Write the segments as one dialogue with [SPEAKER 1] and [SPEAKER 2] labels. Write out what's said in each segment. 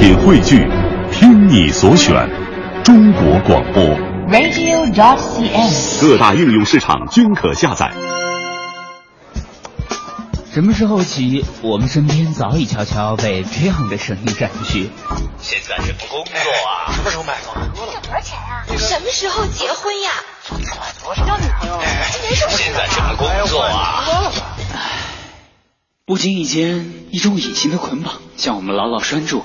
[SPEAKER 1] 品汇聚，听你所选，中国广播。
[SPEAKER 2] radio.dot.cn，。
[SPEAKER 1] 各大应用市场均可下载。
[SPEAKER 3] 什么时候起，我们身边早已悄悄被这样的声音占据？现在是工作啊！
[SPEAKER 4] 什么时候买房？
[SPEAKER 5] 多少钱啊？什么时候结婚呀？
[SPEAKER 4] 多少？交女朋友？
[SPEAKER 3] 现在什么工作啊？不经意间，一种隐形的捆绑将我们牢牢拴住，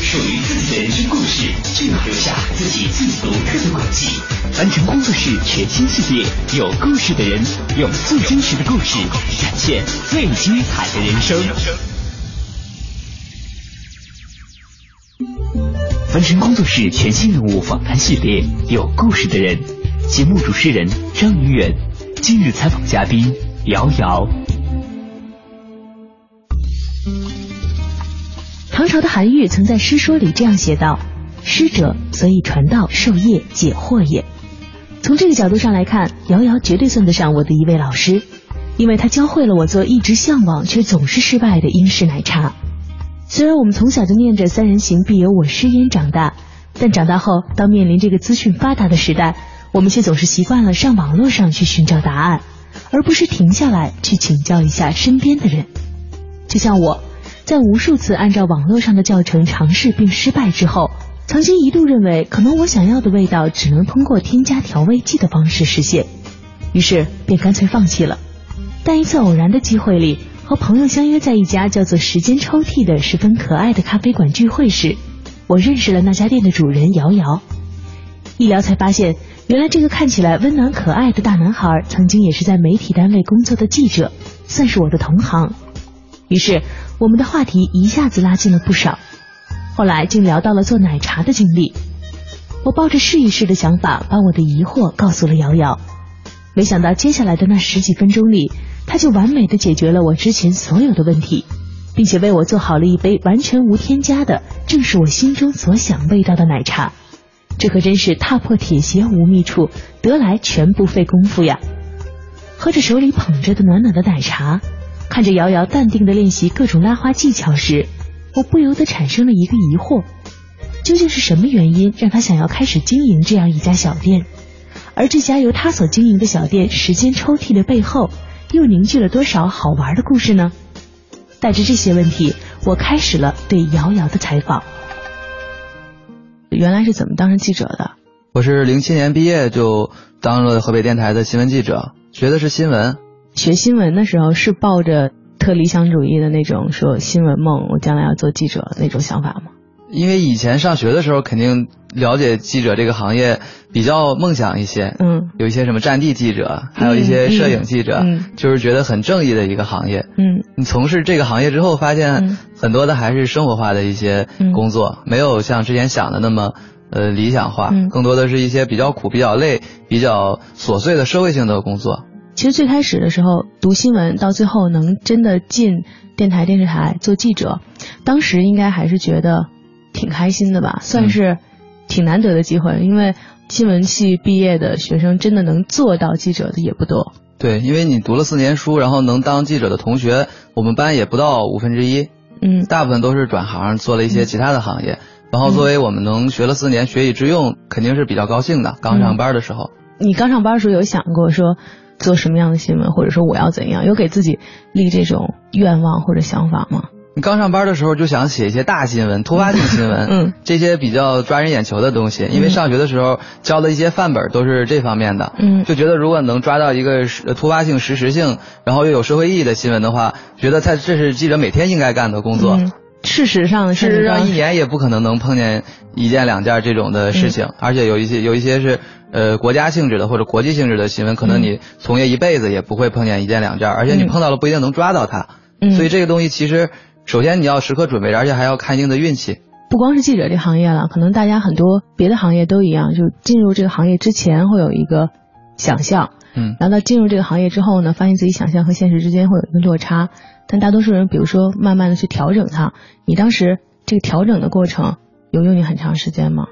[SPEAKER 3] 属于自己的人生故事，就要留下自己最独特的轨迹。凡尘工作室全新系列，有故事的人，用最真实的故事展现最精彩的人生。凡尘工作室全新人物访谈系列，有故事的人。节目主持人张云远，今日采访嘉宾瑶瑶。
[SPEAKER 2] 唐朝的韩愈曾在诗说里这样写道：“师者，所以传道授业解惑也。”从这个角度上来看，瑶瑶绝对算得上我的一位老师，因为她教会了我做一直向往却总是失败的英式奶茶。虽然我们从小就念着“三人行必有我师焉”长大，但长大后，当面临这个资讯发达的时代，我们却总是习惯了上网络上去寻找答案，而不是停下来去请教一下身边的人。就像我。在无数次按照网络上的教程尝试并失败之后，曾经一度认为可能我想要的味道只能通过添加调味剂的方式实现，于是便干脆放弃了。但一次偶然的机会里，和朋友相约在一家叫做“时间抽屉”的十分可爱的咖啡馆聚会时，我认识了那家店的主人瑶瑶。一聊才发现，原来这个看起来温暖可爱的大男孩，曾经也是在媒体单位工作的记者，算是我的同行。于是。我们的话题一下子拉近了不少，后来竟聊到了做奶茶的经历。我抱着试一试的想法，把我的疑惑告诉了瑶瑶。没想到接下来的那十几分钟里，他就完美的解决了我之前所有的问题，并且为我做好了一杯完全无添加的，正是我心中所想味道的奶茶。这可真是踏破铁鞋无觅处，得来全不费工夫呀！喝着手里捧着的暖暖的奶茶。看着瑶瑶淡定的练习各种拉花技巧时，我不由得产生了一个疑惑：究竟是什么原因让她想要开始经营这样一家小店？而这家由她所经营的小店“时间抽屉”的背后，又凝聚了多少好玩的故事呢？带着这些问题，我开始了对瑶瑶的采访。原来是怎么当上记者的？
[SPEAKER 6] 我是零七年毕业就当了河北电台的新闻记者，学的是新闻。
[SPEAKER 2] 学新闻的时候是抱着特理想主义的那种说新闻梦，我将来要做记者那种想法吗？
[SPEAKER 6] 因为以前上学的时候，肯定了解记者这个行业比较梦想一些，
[SPEAKER 2] 嗯，
[SPEAKER 6] 有一些什么战地记者，还有一些摄影记者，
[SPEAKER 2] 嗯，
[SPEAKER 6] 就是觉得很正义的一个行业，
[SPEAKER 2] 嗯，
[SPEAKER 6] 你从事这个行业之后，发现很多的还是生活化的一些工作，
[SPEAKER 2] 嗯、
[SPEAKER 6] 没有像之前想的那么呃理想化，
[SPEAKER 2] 嗯、
[SPEAKER 6] 更多的是一些比较苦、比较累、比较琐碎的社会性的工作。
[SPEAKER 2] 其实最开始的时候读新闻，到最后能真的进电台、电视台做记者，当时应该还是觉得挺开心的吧，算是挺难得的机会。因为新闻系毕业的学生真的能做到记者的也不多。
[SPEAKER 6] 对，因为你读了四年书，然后能当记者的同学，我们班也不到五分之一。
[SPEAKER 2] 嗯，
[SPEAKER 6] 大部分都是转行做了一些其他的行业。然后作为我们能学了四年，学以致用，肯定是比较高兴的。刚上班的时候，
[SPEAKER 2] 你刚上班的时候有想过说？做什么样的新闻，或者说我要怎样，有给自己立这种愿望或者想法吗？
[SPEAKER 6] 你刚上班的时候就想写一些大新闻、突发性新闻，
[SPEAKER 2] 嗯，
[SPEAKER 6] 这些比较抓人眼球的东西。因为上学的时候教的一些范本都是这方面的，
[SPEAKER 2] 嗯，
[SPEAKER 6] 就觉得如果能抓到一个突发性、实时性，然后又有社会意义的新闻的话，觉得他这是记者每天应该干的工作。
[SPEAKER 2] 嗯、事实上，
[SPEAKER 6] 事实上一年也不可能能碰见一件两件这种的事情，
[SPEAKER 2] 嗯、
[SPEAKER 6] 而且有一些有一些是。呃，国家性质的或者国际性质的新闻，可能你从业一辈子也不会碰见一件两件，而且你碰到了不一定能抓到它。
[SPEAKER 2] 嗯，
[SPEAKER 6] 所以这个东西其实，首先你要时刻准备，而且还要看一定的运气。
[SPEAKER 7] 不光是记者这行业了，可能大家很多别的行业都一样，就进入这个行业之前会有一个想象，
[SPEAKER 6] 嗯，
[SPEAKER 7] 然后到进入这个行业之后呢，发现自己想象和现实之间会有一个落差，但大多数人，比如说慢慢的去调整它，你当时这个调整的过程有用你很长时间吗？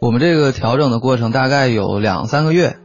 [SPEAKER 6] 我们这个调整的过程大概有两三个月，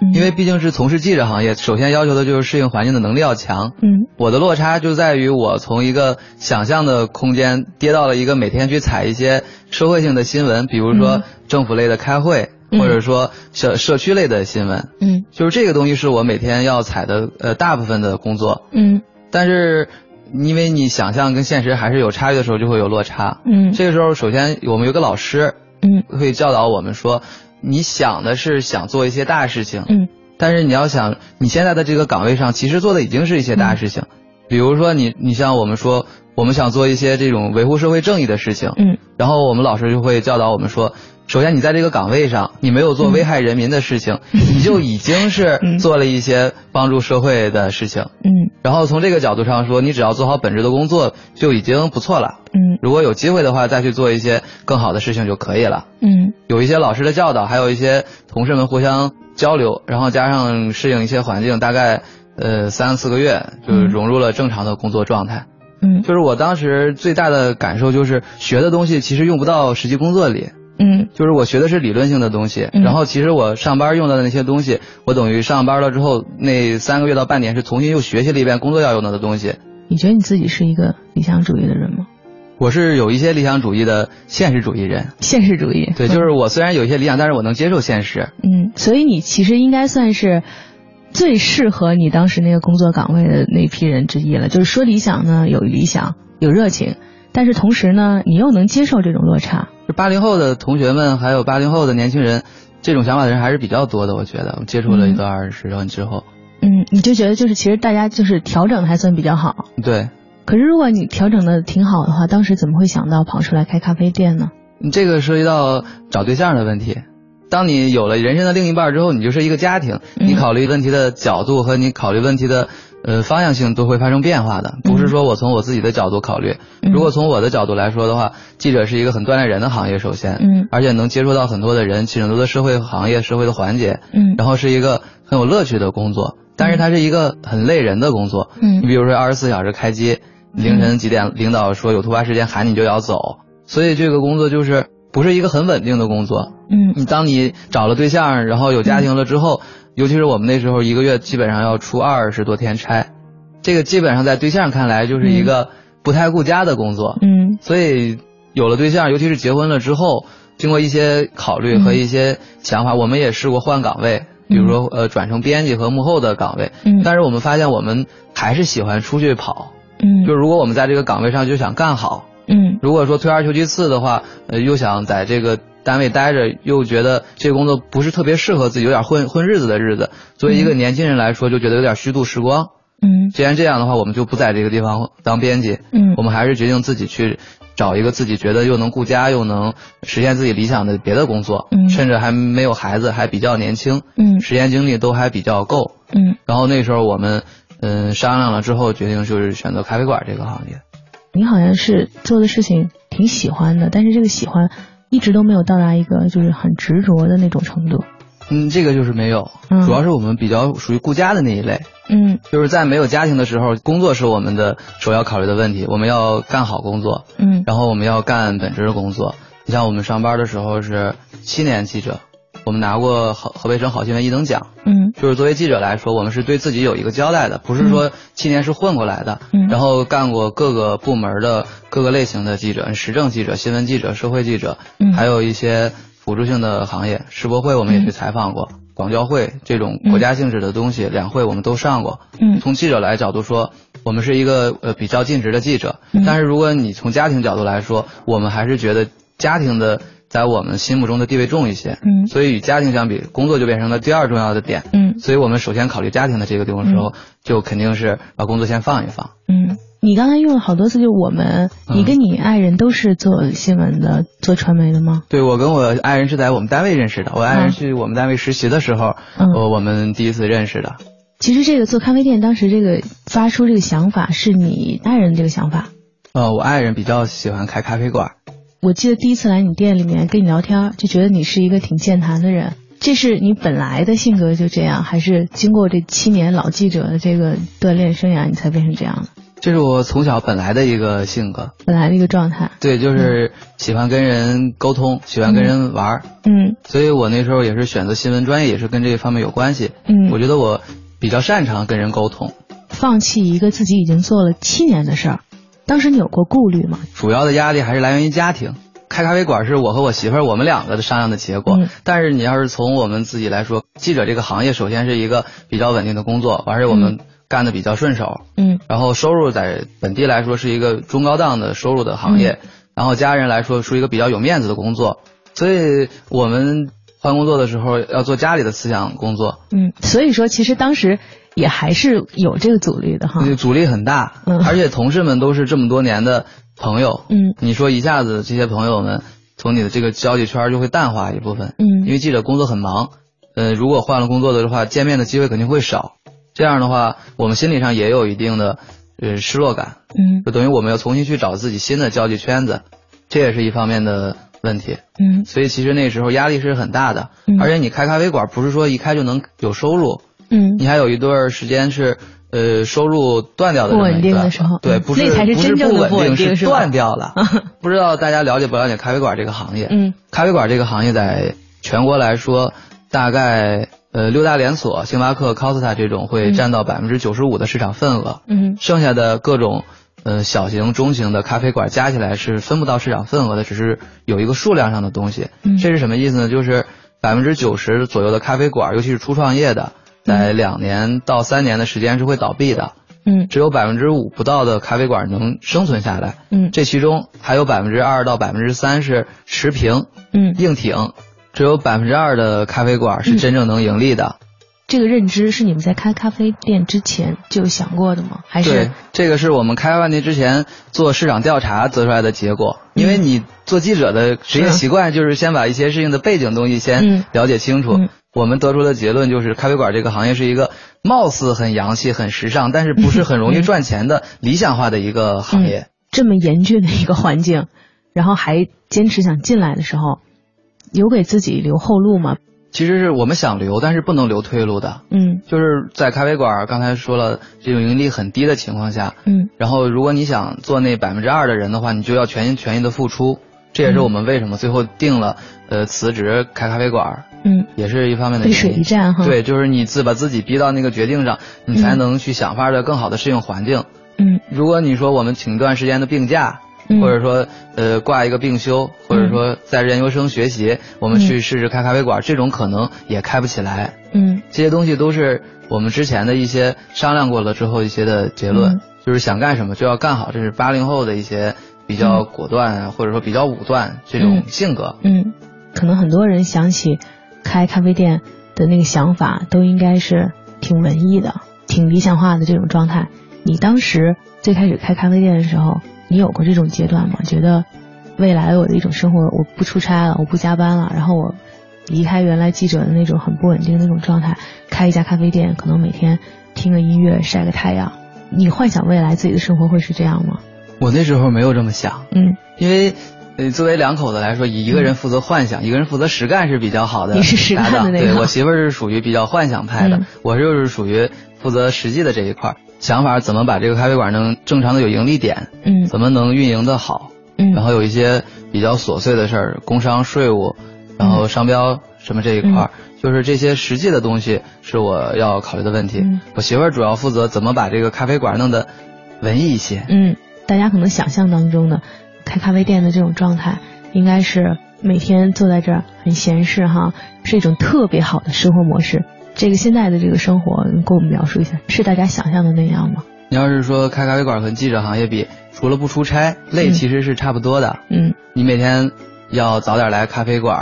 [SPEAKER 7] 嗯
[SPEAKER 6] 因为毕竟是从事记者行业，首先要求的就是适应环境的能力要强。
[SPEAKER 7] 嗯
[SPEAKER 6] 我的落差就在于我从一个想象的空间跌到了一个每天去采一些社会性的新闻，比如说
[SPEAKER 7] 嗯
[SPEAKER 6] 政府类的开会，
[SPEAKER 7] 嗯
[SPEAKER 6] 或者说社社区类的新闻，
[SPEAKER 7] 嗯
[SPEAKER 6] 就是这个东西是我每天要采的呃大部分的工作。
[SPEAKER 7] 嗯
[SPEAKER 6] 但是因为你想象跟现实还是有差距的时候，就会有落差。
[SPEAKER 7] 嗯。
[SPEAKER 6] 这个时候，首先我们有个老师
[SPEAKER 7] 嗯。
[SPEAKER 6] 会教导我们说，你想的是想做一些大事情，
[SPEAKER 7] 嗯。
[SPEAKER 6] 但是你要想，你现在的这个岗位上，其实做的已经是一些大事情，比如说你，你像我们说，我们想做一些这种维护社会正义的事情，
[SPEAKER 7] 嗯。
[SPEAKER 6] 然后我们老师就会教导我们说，首先你在这个岗位上，你没有做危害人民的事情，你就已经是
[SPEAKER 7] 嗯
[SPEAKER 6] 做了一些帮助社会的事情。
[SPEAKER 7] 嗯
[SPEAKER 6] 然后从这个角度上说，你只要做好本职的工作就已经不错了。
[SPEAKER 7] 嗯
[SPEAKER 6] 如果有机会的话，再去做一些更好的事情就可以了。
[SPEAKER 7] 嗯
[SPEAKER 6] 有一些老师的教导，还有一些同事们互相交流，然后加上适应一些环境，大概呃三四个月，就融入了正常的工作状态。
[SPEAKER 7] 嗯
[SPEAKER 6] 就是我当时最大的感受就是学的东西其实用不到实际工作里，
[SPEAKER 7] 嗯
[SPEAKER 6] 就是我学的是理论性的东西，
[SPEAKER 7] 嗯
[SPEAKER 6] 然后其实我上班用到的那些东西，我等于上班了之后那三个月到半年是重新又学习了一遍工作要用到的东西。
[SPEAKER 7] 你觉得你自己是一个理想主义的人吗？
[SPEAKER 6] 我是有一些理想主义的现实主义人，
[SPEAKER 7] 现实主义。
[SPEAKER 6] 对，就是我虽然有一些理想，但是我能接受现实。
[SPEAKER 7] 嗯，所以你其实应该算是最适合你当时那个工作岗位的那批人之一了。就是说理想呢，有理想，有热情，但是同时呢，你又能接受这种落差。
[SPEAKER 6] 就八零后的同学们，还有八零后的年轻人，这种想法的人还是比较多的。我觉得，我接触了一段时间之后，
[SPEAKER 7] 嗯，你就觉得就是其实大家就是调整的还算比较好。
[SPEAKER 6] 对，
[SPEAKER 7] 可是如果你调整的挺好的话，当时怎么会想到跑出来开咖啡店呢？
[SPEAKER 6] 你这个涉及到找对象的问题。当你有了人生的另一半之后，你就是一个家庭，
[SPEAKER 7] 嗯
[SPEAKER 6] 你考虑问题的角度和你考虑问题的呃方向性都会发生变化的。不是说我从我自己的角度考虑，
[SPEAKER 7] 嗯。
[SPEAKER 6] 如果从我的角度来说的话，记者是一个很锻炼人的行业，首先，
[SPEAKER 7] 嗯。
[SPEAKER 6] 而且能接触到很多的人，其实很多的社会行业、社会的环节，
[SPEAKER 7] 嗯。
[SPEAKER 6] 然后是一个很有乐趣的工作，但是它是一个很累人的工作。
[SPEAKER 7] 嗯。
[SPEAKER 6] 你比如说二十四小时开机，凌晨几点领导说有突发事件喊你就要走，所以这个工作就是不是一个很稳定的工作。
[SPEAKER 7] 嗯。
[SPEAKER 6] 你当你找了对象，然后有家庭了之后，尤其是我们那时候一个月基本上要出二十多天差，这个基本上在对象看来就是一个不太顾家的工作。
[SPEAKER 7] 嗯。
[SPEAKER 6] 所以有了对象，尤其是结婚了之后，经过一些考虑和一些想法，我们也试过换岗位，比如说呃转成编辑和幕后的岗位。
[SPEAKER 7] 嗯。
[SPEAKER 6] 但是我们发现我们还是喜欢出去跑，
[SPEAKER 7] 嗯。
[SPEAKER 6] 就如果我们在这个岗位上就想干好，
[SPEAKER 7] 嗯。
[SPEAKER 6] 如果说退而求其次的话，呃又想在这个单位待着，又觉得这个工作不是特别适合自己，有点混混日子的日子。作为一个年轻人来说，就觉得有点虚度时光。
[SPEAKER 7] 嗯
[SPEAKER 6] 既然这样的话，我们就不在这个地方当编辑，
[SPEAKER 7] 嗯
[SPEAKER 6] 我们还是决定自己去找一个自己觉得又能顾家又能实现自己理想的别的工作，
[SPEAKER 7] 嗯
[SPEAKER 6] 甚至还没有孩子，还比较年轻，
[SPEAKER 7] 嗯
[SPEAKER 6] 时间精力都还比较够。
[SPEAKER 7] 嗯，
[SPEAKER 6] 然后那时候我们嗯商量了之后，决定就是选择咖啡馆这个行业。
[SPEAKER 7] 你好像是做的事情挺喜欢的，但是这个喜欢一直都没有到达一个就是很执着的那种程度。
[SPEAKER 6] 嗯，这个就是没有，
[SPEAKER 7] 嗯
[SPEAKER 6] 主要是我们比较属于顾家的那一类，
[SPEAKER 7] 嗯
[SPEAKER 6] 就是在没有家庭的时候，工作是我们的首要考虑的问题，我们要干好工作，
[SPEAKER 7] 嗯
[SPEAKER 6] 然后我们要干本职的工作。你像我们上班的时候是七年记者，我们拿过河河北省好新闻一等奖。
[SPEAKER 7] 嗯。
[SPEAKER 6] 就是作为记者来说，我们是对自己有一个交代的，不是说七年是混过来的，
[SPEAKER 7] 嗯。
[SPEAKER 6] 然后干过各个部门的各个类型的记者，时政记者、新闻记者、社会记者，
[SPEAKER 7] 嗯。
[SPEAKER 6] 还有一些辅助性的行业，世博会我们也去采访过，广交会这种国家性质的东西，两会我们都上过。
[SPEAKER 7] 嗯。
[SPEAKER 6] 从记者来角度说，我们是一个呃比较尽职的记者，
[SPEAKER 7] 嗯。
[SPEAKER 6] 但是如果你从家庭角度来说，我们还是觉得家庭的在我们心目中的地位重一些，
[SPEAKER 7] 嗯
[SPEAKER 6] 所以与家庭相比，工作就变成了第二重要的点。
[SPEAKER 7] 嗯
[SPEAKER 6] 所以我们首先考虑家庭的这个地方的时候，就肯定是把工作先放一放。
[SPEAKER 7] 嗯，你刚才用了好多次，就我们，
[SPEAKER 6] 嗯
[SPEAKER 7] 你跟你爱人都是做新闻的，做传媒的吗？
[SPEAKER 6] 对我跟我爱人是在我们单位认识的，我爱
[SPEAKER 7] 嗯
[SPEAKER 6] 人去我们单位实习的时候，
[SPEAKER 7] 嗯
[SPEAKER 6] 我我们第一次认识的。
[SPEAKER 7] 其实这个做咖啡店，当时这个发出这个想法是你爱人这个想法。
[SPEAKER 6] 呃，我爱人比较喜欢开咖啡馆，
[SPEAKER 7] 我记得第一次来你店里面跟你聊天，就觉得你是一个挺健谈的人。这是你本来的性格就这样，还是经过这七年老记者的这个锻炼生涯，你才变成这样的？
[SPEAKER 6] 这是我从小本来的一个性格，
[SPEAKER 7] 本来的一个状态。
[SPEAKER 6] 对，就是喜欢跟人沟通，喜欢跟人玩儿。
[SPEAKER 7] 嗯
[SPEAKER 6] 所以我那时候也是选择新闻专业，也是跟这方面有关系。
[SPEAKER 7] 嗯，
[SPEAKER 6] 我觉得我比较擅长跟人沟通。
[SPEAKER 7] 放弃一个自己已经做了七年的事儿，当时你有过顾虑吗？
[SPEAKER 6] 主要的压力还是来源于家庭。开咖啡馆是我和我媳妇儿我们两个的商量的结果。
[SPEAKER 7] 嗯。
[SPEAKER 6] 但是你要是从我们自己来说，记者这个行业首先是一个比较稳定的工作，而且我们干的比较顺手，
[SPEAKER 7] 嗯。
[SPEAKER 6] 然后收入在本地来说是一个中高档的收入的行业，然后家人来说是一个比较有面子的工作，所以我们换工作的时候要做家里的思想工作，
[SPEAKER 7] 嗯，所以说其实当时也还是有这个阻力的哈。
[SPEAKER 6] 阻力很大，
[SPEAKER 7] 嗯。
[SPEAKER 6] 而且同事们都是这么多年的朋友，
[SPEAKER 7] 嗯。
[SPEAKER 6] 你说一下子这些朋友们从你的这个交际圈就会淡化一部分，
[SPEAKER 7] 嗯。
[SPEAKER 6] 因为记者工作很忙，呃，如果换了工作的话，见面的机会肯定会少，这样的话，我们心理上也有一定的呃失落感，
[SPEAKER 7] 嗯。
[SPEAKER 6] 就等于我们要重新去找自己新的交际圈子，这也是一方面的问题。
[SPEAKER 7] 嗯。
[SPEAKER 6] 所以其实那时候压力是很大的，
[SPEAKER 7] 嗯。
[SPEAKER 6] 而且你开咖啡馆不是说一开就能有收入，
[SPEAKER 7] 嗯，
[SPEAKER 6] 你还有一段时间是呃收入断掉的
[SPEAKER 7] 不稳定的时候
[SPEAKER 6] 对，
[SPEAKER 7] 嗯
[SPEAKER 6] 不是
[SPEAKER 7] 那才是
[SPEAKER 6] 不是
[SPEAKER 7] 真正的
[SPEAKER 6] 不稳
[SPEAKER 7] 定
[SPEAKER 6] 是断掉了。不知道大家了解不了解咖啡馆这个行业？
[SPEAKER 7] 嗯。
[SPEAKER 6] 咖啡馆这个行业在全国来说，大概呃六大连锁，星巴克、Costa 这种会
[SPEAKER 7] 嗯。
[SPEAKER 6] 占到百分之九十五的市场份额，
[SPEAKER 7] 嗯。
[SPEAKER 6] 剩下的各种呃小型、中型的咖啡馆加起来是分不到市场份额的，只是有一个数量上的东西。
[SPEAKER 7] 嗯。
[SPEAKER 6] 这是什么意思呢？就是百分之九十左右的咖啡馆，尤其是初创业的，在两年到三年的时间是会倒闭的。
[SPEAKER 7] 嗯。
[SPEAKER 6] 只有百分之五不到的咖啡馆能生存下来，
[SPEAKER 7] 嗯。
[SPEAKER 6] 这其中还有百分之二到百分之三是持平
[SPEAKER 7] 嗯，
[SPEAKER 6] 硬挺，只有百分之二的咖啡馆是真正能盈利的。
[SPEAKER 7] 这个认知是你们在开咖啡店之前就有想过的吗？还
[SPEAKER 6] 对
[SPEAKER 7] 是，
[SPEAKER 6] 这个是我们开饭店之前做市场调查得出来的结果。因为你做记者的职业习惯就是先把一些事情的背景东西
[SPEAKER 7] 嗯。
[SPEAKER 6] 先了解清楚。
[SPEAKER 7] 嗯
[SPEAKER 6] 我们得出的结论就是，咖啡馆这个行业是一个貌似很洋气、很时尚，但是不是很容易赚钱的理想化的一个行业。
[SPEAKER 7] 这么严峻的一个环境，然后还坚持想进来的时候，有给自己留后路吗？
[SPEAKER 6] 其实是我们想留，但是不能留退路的。
[SPEAKER 7] 嗯
[SPEAKER 6] 就是在咖啡馆，刚才说了，这种盈利很低的情况下，
[SPEAKER 7] 嗯
[SPEAKER 6] 然后如果你想做那百分之二的人的话，你就要全心全意的付出。这也是我们为什么最后定了呃辞职开咖啡馆，
[SPEAKER 7] 嗯，
[SPEAKER 6] 也是一方面的
[SPEAKER 7] 背
[SPEAKER 6] 原因
[SPEAKER 7] 水一战哈。，
[SPEAKER 6] 对，就是你自把自己逼到那个决定上，你才能去想法的更好的适应环境。
[SPEAKER 7] 嗯
[SPEAKER 6] 如果你说我们请一段时间的病假，
[SPEAKER 7] 嗯，
[SPEAKER 6] 或者说呃挂一个病休，或者说在研究生学习，我们去试试开咖啡馆，这种可能也开不起来。
[SPEAKER 7] 嗯
[SPEAKER 6] 这些东西都是我们之前的一些商量过了之后一些的结论，
[SPEAKER 7] 嗯
[SPEAKER 6] 就是想干什么就要干好，这是八零后的一些比较果断啊，或者说比较武断这种
[SPEAKER 7] 嗯
[SPEAKER 6] 性格。
[SPEAKER 7] 嗯，可能很多人想起开咖啡店的那个想法，都应该是挺文艺的、挺理想化的这种状态。你当时最开始开咖啡店的时候，你有过这种阶段吗？觉得未来我的一种生活，我不出差了，我不加班了，然后我离开原来记者的那种很不稳定的那种状态，开一家咖啡店，可能每天听个音乐，晒个太阳。你幻想未来自己的生活会是这样吗？
[SPEAKER 6] 我那时候没有这么想，
[SPEAKER 7] 嗯，
[SPEAKER 6] 因为。呃，作为两口子来说，以一个人负责幻想，一个人负责实干是比较好的。
[SPEAKER 7] 你是实干的那个
[SPEAKER 6] 对我媳妇儿是属于比较幻想派的，
[SPEAKER 7] 嗯
[SPEAKER 6] 我就是属于负责实际的这一块儿。想法怎么把这个咖啡馆能正常的有盈利点，
[SPEAKER 7] 嗯
[SPEAKER 6] 怎么能运营的好，
[SPEAKER 7] 嗯，
[SPEAKER 6] 然后有一些比较琐碎的事儿，工商税务，然后商标什么这一块儿，就是这些实际的东西是我要考虑的问题。
[SPEAKER 7] 嗯
[SPEAKER 6] 我媳妇儿主要负责怎么把这个咖啡馆弄得文艺一些。
[SPEAKER 7] 嗯，大家可能想象当中的开咖啡店的这种状态，应该是每天坐在这儿很闲适哈，是一种特别好的生活模式。这个现在的这个生活，你给我们描述一下，是大家想象的那样吗？
[SPEAKER 6] 你要是说开咖啡馆和记者行业比，除了不出差，累
[SPEAKER 7] 嗯
[SPEAKER 6] 其实是差不多的。
[SPEAKER 7] 嗯
[SPEAKER 6] 你每天要早点来咖啡馆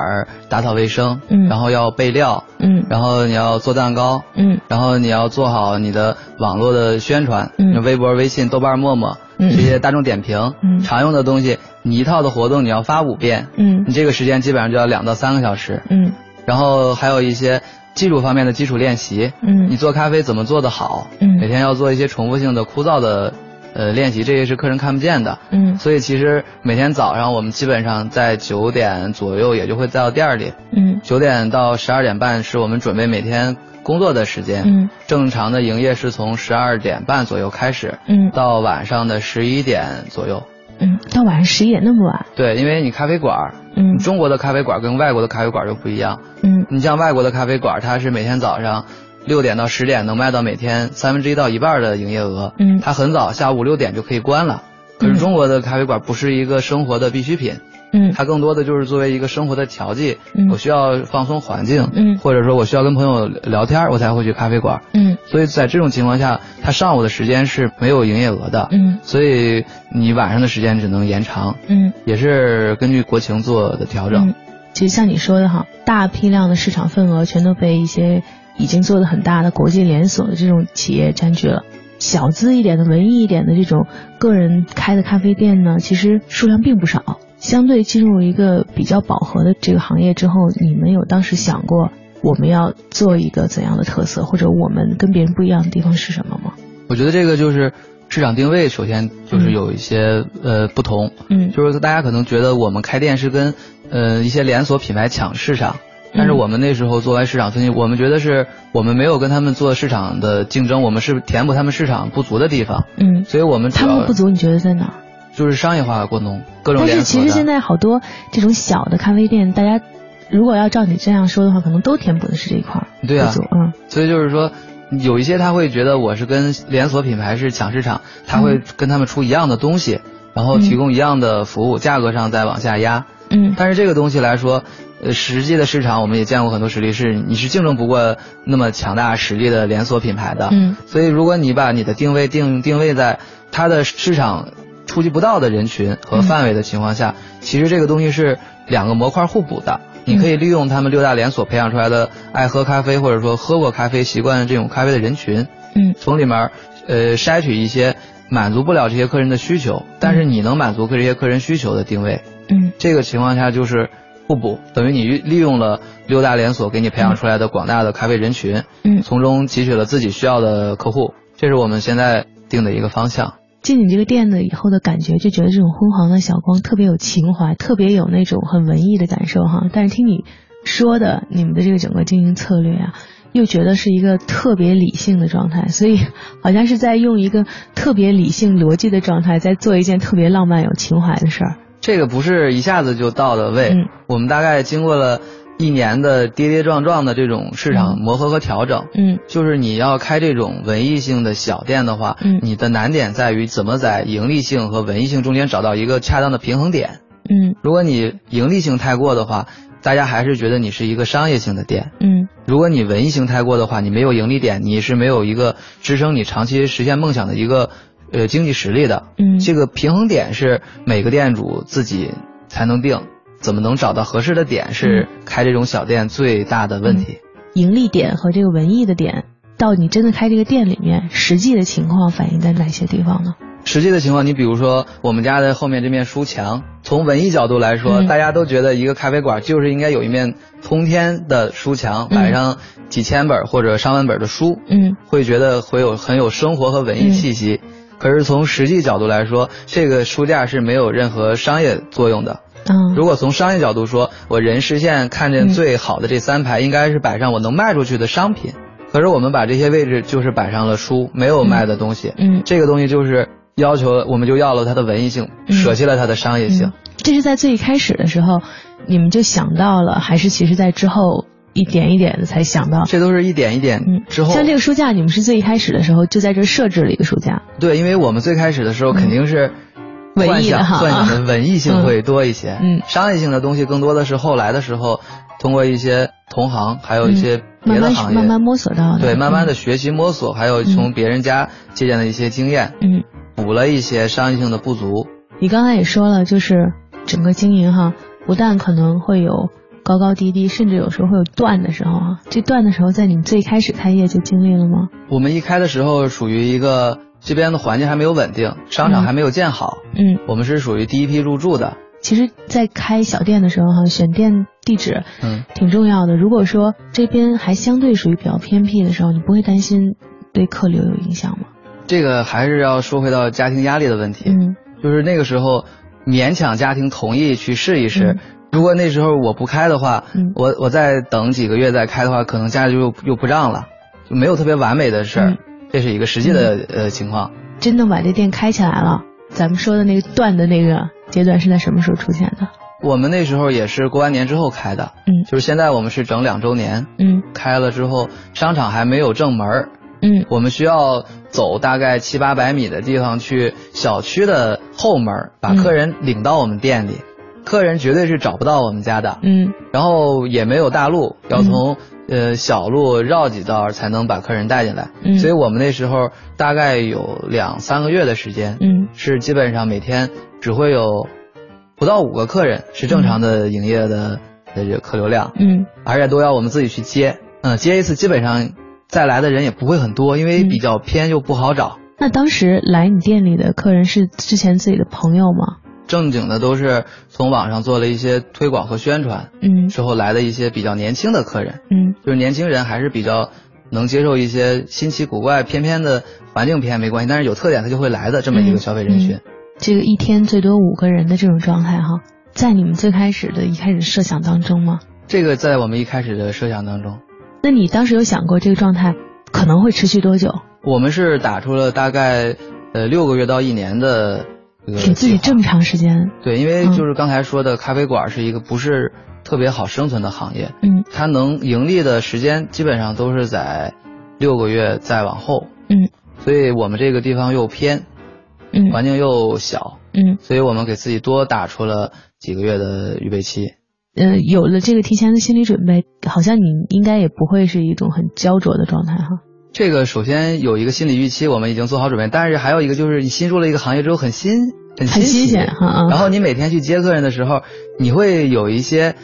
[SPEAKER 6] 打扫卫生，
[SPEAKER 7] 嗯
[SPEAKER 6] 然后要备料，
[SPEAKER 7] 嗯
[SPEAKER 6] 然后你要做蛋糕，
[SPEAKER 7] 嗯
[SPEAKER 6] 然后你要做好你的网络的宣传，
[SPEAKER 7] 嗯
[SPEAKER 6] 微博、微信、豆瓣、陌陌
[SPEAKER 7] 嗯
[SPEAKER 6] 这些大众点评，
[SPEAKER 7] 嗯。
[SPEAKER 6] 常用的东西，你一套的活动你要发五遍，
[SPEAKER 7] 嗯。
[SPEAKER 6] 你这个时间基本上就要两到三个小时，
[SPEAKER 7] 嗯。
[SPEAKER 6] 然后还有一些技术方面的基础练习，
[SPEAKER 7] 嗯。
[SPEAKER 6] 你做咖啡怎么做得好，
[SPEAKER 7] 嗯。
[SPEAKER 6] 每天要做一些重复性的枯燥的呃练习，这些是客人看不见的。
[SPEAKER 7] 嗯。
[SPEAKER 6] 所以其实每天早上我们基本上在九点左右也就会到店儿里，
[SPEAKER 7] 嗯。
[SPEAKER 6] 九点到十二点半是我们准备每天工作的时间。
[SPEAKER 7] 嗯
[SPEAKER 6] 正常的营业是从十二点半左右开始，
[SPEAKER 7] 嗯
[SPEAKER 6] 到晚上的十一点左右。
[SPEAKER 7] 嗯，到晚上十一点那么晚。
[SPEAKER 6] 对，因为你咖啡馆儿，
[SPEAKER 7] 嗯
[SPEAKER 6] 中国的咖啡馆跟外国的咖啡馆就不一样。
[SPEAKER 7] 嗯
[SPEAKER 6] 你像外国的咖啡馆，它是每天早上六点到十点能卖到每天三分之一到一半的营业额。
[SPEAKER 7] 嗯
[SPEAKER 6] 它很早，下午五六点就可以关了。可是中国的咖啡馆不是一个生活的必需品，
[SPEAKER 7] 嗯
[SPEAKER 6] 它更多的就是作为一个生活的调剂。
[SPEAKER 7] 嗯
[SPEAKER 6] 我需要放松环境，
[SPEAKER 7] 嗯
[SPEAKER 6] 或者说我需要跟朋友聊天，我才会去咖啡馆。
[SPEAKER 7] 嗯
[SPEAKER 6] 所以在这种情况下，它上午的时间是没有营业额的。
[SPEAKER 7] 嗯
[SPEAKER 6] 所以你晚上的时间只能延长，
[SPEAKER 7] 嗯
[SPEAKER 6] 也是根据国情做的调整。
[SPEAKER 7] 嗯，其实像你说的哈，大批量的市场份额全都被一些已经做的很大的国际连锁的这种企业占据了。小资一点的、文艺一点的这种个人开的咖啡店呢，其实数量并不少。相对进入一个比较饱和的这个行业之后，你们有当时想过我们要做一个怎样的特色，或者我们跟别人不一样的地方是什么吗？
[SPEAKER 6] 我觉得这个就是市场定位，首先就是有一些、呃不同，
[SPEAKER 7] 嗯
[SPEAKER 6] 就是大家可能觉得我们开店是跟呃一些连锁品牌抢市场。但是
[SPEAKER 7] 嗯
[SPEAKER 6] 我们那时候做完市场分析，我们觉得是我们没有跟他们做市场的竞争，我们是填补他们市场不足的地方，
[SPEAKER 7] 嗯，
[SPEAKER 6] 所以我们
[SPEAKER 7] 他们不足，你觉得在哪儿？
[SPEAKER 6] 就是商业化过浓，各种
[SPEAKER 7] 但是。其实现在好多这种小的咖啡店，大家如果要照你这样说的话，可能都填补的是这一块儿
[SPEAKER 6] 对啊
[SPEAKER 7] 嗯
[SPEAKER 6] 所以就是说，有一些他会觉得我是跟连锁品牌是抢市场，他会跟他们出一样的东西，然后提供一样的服务，价格上再往下压。
[SPEAKER 7] 嗯
[SPEAKER 6] 但是这个东西来说，呃，实际的市场我们也见过很多实例，是你是竞争不过那么强大实力的连锁品牌的。
[SPEAKER 7] 嗯
[SPEAKER 6] 所以如果你把你的定位定定位在它的市场触及不到的人群和范围的情况下，其实这个东西是两个模块互补的。你可以利用他们六大连锁培养出来的爱喝咖啡或者说喝过咖啡习惯这种咖啡的人群，
[SPEAKER 7] 嗯
[SPEAKER 6] 从里面呃筛取一些满足不了这些客人的需求，但是你能满足这些客人需求的定位。
[SPEAKER 7] 嗯
[SPEAKER 6] 这个情况下就是互补，等于你利用了六大连锁给你培养出来的广大的咖啡人群，
[SPEAKER 7] 嗯，
[SPEAKER 6] 从中汲取了自己需要的客户，这是我们现在定的一个方向。
[SPEAKER 7] 进你这个店的以后的感觉，就觉得这种昏黄的小光特别有情怀，特别有那种很文艺的感受哈。但是听你说的你们的这个整个经营策略啊，又觉得是一个特别理性的状态，所以好像是在用一个特别理性逻辑的状态，在做一件特别浪漫有情怀的事儿。
[SPEAKER 6] 这个不是一下子就到的位，
[SPEAKER 7] 嗯
[SPEAKER 6] 我们大概经过了一年的跌跌撞撞的这种市场磨合和调整。
[SPEAKER 7] 嗯。
[SPEAKER 6] 就是你要开这种文艺性的小店的话，
[SPEAKER 7] 嗯。
[SPEAKER 6] 你的难点在于怎么在盈利性和文艺性中间找到一个恰当的平衡点。
[SPEAKER 7] 嗯。
[SPEAKER 6] 如果你盈利性太过的话，大家还是觉得你是一个商业性的店；
[SPEAKER 7] 嗯。
[SPEAKER 6] 如果你文艺性太过的话，你没有盈利点，你是没有一个支撑你长期实现梦想的一个呃经济实力的。
[SPEAKER 7] 嗯。
[SPEAKER 6] 这个平衡点是每个店主自己才能定，怎么能找到合适的点是开这种小店最大的问题。
[SPEAKER 7] 盈利点和这个文艺的点，到你真的开这个店里面，实际的情况反映在哪些地方呢？
[SPEAKER 6] 实际的情况，你比如说我们家的后面这面书墙，从文艺角度来说，
[SPEAKER 7] 嗯
[SPEAKER 6] 大家都觉得一个咖啡馆就是应该有一面通天的书墙，
[SPEAKER 7] 嗯
[SPEAKER 6] 摆上几千本或者上万本的书，
[SPEAKER 7] 嗯
[SPEAKER 6] 会觉得会有很有生活和文艺气息。可是从实际角度来说，这个书架是没有任何商业作用的。
[SPEAKER 7] 嗯
[SPEAKER 6] 如果从商业角度说，我人视线看见最好的这三排，应该是摆上我能卖出去的商品。可是我们把这些位置就是摆上了书，没有卖的东西。
[SPEAKER 7] 嗯
[SPEAKER 6] 这个东西就是要求，我们就要了它的文艺性，
[SPEAKER 7] 嗯
[SPEAKER 6] 舍弃了它的商业性
[SPEAKER 7] 嗯。这是在最开始的时候，你们就想到了，还是其实在之后一点一点的才想到？
[SPEAKER 6] 这都是一点一点
[SPEAKER 7] 嗯，
[SPEAKER 6] 之后。
[SPEAKER 7] 像这个书架，你们是最一开始的时候就在这设置了一个书架。
[SPEAKER 6] 对，因为我们最开始的时候肯定是
[SPEAKER 7] 文
[SPEAKER 6] 幻想
[SPEAKER 7] 艺的哈
[SPEAKER 6] 幻想的文艺性会多一些，
[SPEAKER 7] 嗯
[SPEAKER 6] 商业性的东西更多的是后来的时候，通过一些同行，还有一些别
[SPEAKER 7] 慢慢
[SPEAKER 6] 的行业，
[SPEAKER 7] 慢慢摸索到的。
[SPEAKER 6] 对，慢慢的
[SPEAKER 7] 嗯
[SPEAKER 6] 学习摸索，还有从别人家借鉴的一些经验，
[SPEAKER 7] 嗯，
[SPEAKER 6] 补了一些商业性的不足。
[SPEAKER 7] 你刚才也说了，就是整个经营哈，不但可能会有高高低低，甚至有时候会有断的时候啊。这断的时候，在你们最开始开业就经历了吗？
[SPEAKER 6] 我们一开的时候属于一个这边的环境还没有稳定，商场
[SPEAKER 7] 嗯
[SPEAKER 6] 还没有建好，
[SPEAKER 7] 嗯，
[SPEAKER 6] 我们是属于第一批入驻的。
[SPEAKER 7] 其实，在开小店的时候哈，选店地址
[SPEAKER 6] 嗯，
[SPEAKER 7] 挺重要的。如果说这边还相对属于比较偏僻的时候，你不会担心对客流有影响吗？
[SPEAKER 6] 这个还是要说回到家庭压力的问题。
[SPEAKER 7] 嗯
[SPEAKER 6] 就是那个时候勉强家庭同意去试一试。
[SPEAKER 7] 嗯
[SPEAKER 6] 如果那时候我不开的话，
[SPEAKER 7] 嗯
[SPEAKER 6] 我我再等几个月再开的话，可能家里就又又不让了，就没有特别完美的事儿。
[SPEAKER 7] 嗯
[SPEAKER 6] 这是一个实际的、呃情况。
[SPEAKER 7] 真的把这店开起来了，咱们说的那个断的那个阶段是在什么时候出现的？
[SPEAKER 6] 我们那时候也是过完年之后开的，
[SPEAKER 7] 嗯
[SPEAKER 6] 就是现在我们是整两周年，
[SPEAKER 7] 嗯
[SPEAKER 6] 开了之后商场还没有正门儿，
[SPEAKER 7] 嗯
[SPEAKER 6] 我们需要走大概七八百米的地方去小区的后门儿，把
[SPEAKER 7] 嗯
[SPEAKER 6] 客人领到我们店里。客人绝对是找不到我们家的，
[SPEAKER 7] 嗯
[SPEAKER 6] 然后也没有大路，要从、呃小路绕几道才能把客人带进来。
[SPEAKER 7] 嗯
[SPEAKER 6] 所以我们那时候大概有两三个月的时间，
[SPEAKER 7] 嗯
[SPEAKER 6] 是基本上每天只会有不到五个客人是正常的营业的的这个客流量，
[SPEAKER 7] 嗯
[SPEAKER 6] 而且都要我们自己去接。嗯，接一次基本上再来的人也不会很多，因为
[SPEAKER 7] 嗯
[SPEAKER 6] 比较偏又不好找。
[SPEAKER 7] 那当时来你店里的客人是之前自己的朋友吗？
[SPEAKER 6] 正经的都是从网上做了一些推广和宣传
[SPEAKER 7] 嗯
[SPEAKER 6] 之后来的一些比较年轻的客人，
[SPEAKER 7] 嗯
[SPEAKER 6] 就是年轻人还是比较能接受一些新奇古怪、偏偏的环境偏没关系，但是有特点他就会来的这么一个消费人群。
[SPEAKER 7] 嗯这个一天最多五个人的这种状态哈，在你们最开始的一开始设想当中吗？
[SPEAKER 6] 这个在我们一开始的设想当中，
[SPEAKER 7] 那你当时有想过这个状态可能会持续多久？
[SPEAKER 6] 我们是打出了大概呃六个月到一年的这个
[SPEAKER 7] 给自己这么长时间？
[SPEAKER 6] 对，因为
[SPEAKER 7] 嗯。
[SPEAKER 6] 就是刚才说的，咖啡馆是一个不是特别好生存的行业，
[SPEAKER 7] 嗯。
[SPEAKER 6] 它能盈利的时间基本上都是在六个月再往后，
[SPEAKER 7] 嗯。
[SPEAKER 6] 所以我们这个地方又偏，
[SPEAKER 7] 嗯。
[SPEAKER 6] 环境又小，
[SPEAKER 7] 嗯。
[SPEAKER 6] 所以我们给自己多打出了几个月的预备期。
[SPEAKER 7] 呃，有了这个提前的心理准备，好像你应该也不会是一种很焦灼的状态哈。
[SPEAKER 6] 这个首先有一个心理预期，我们已经做好准备，但是还有一个就是你新入了一个行业之后很新，很
[SPEAKER 7] 很新鲜哈啊。
[SPEAKER 6] 然后你每天去接客人的时候，你会有一些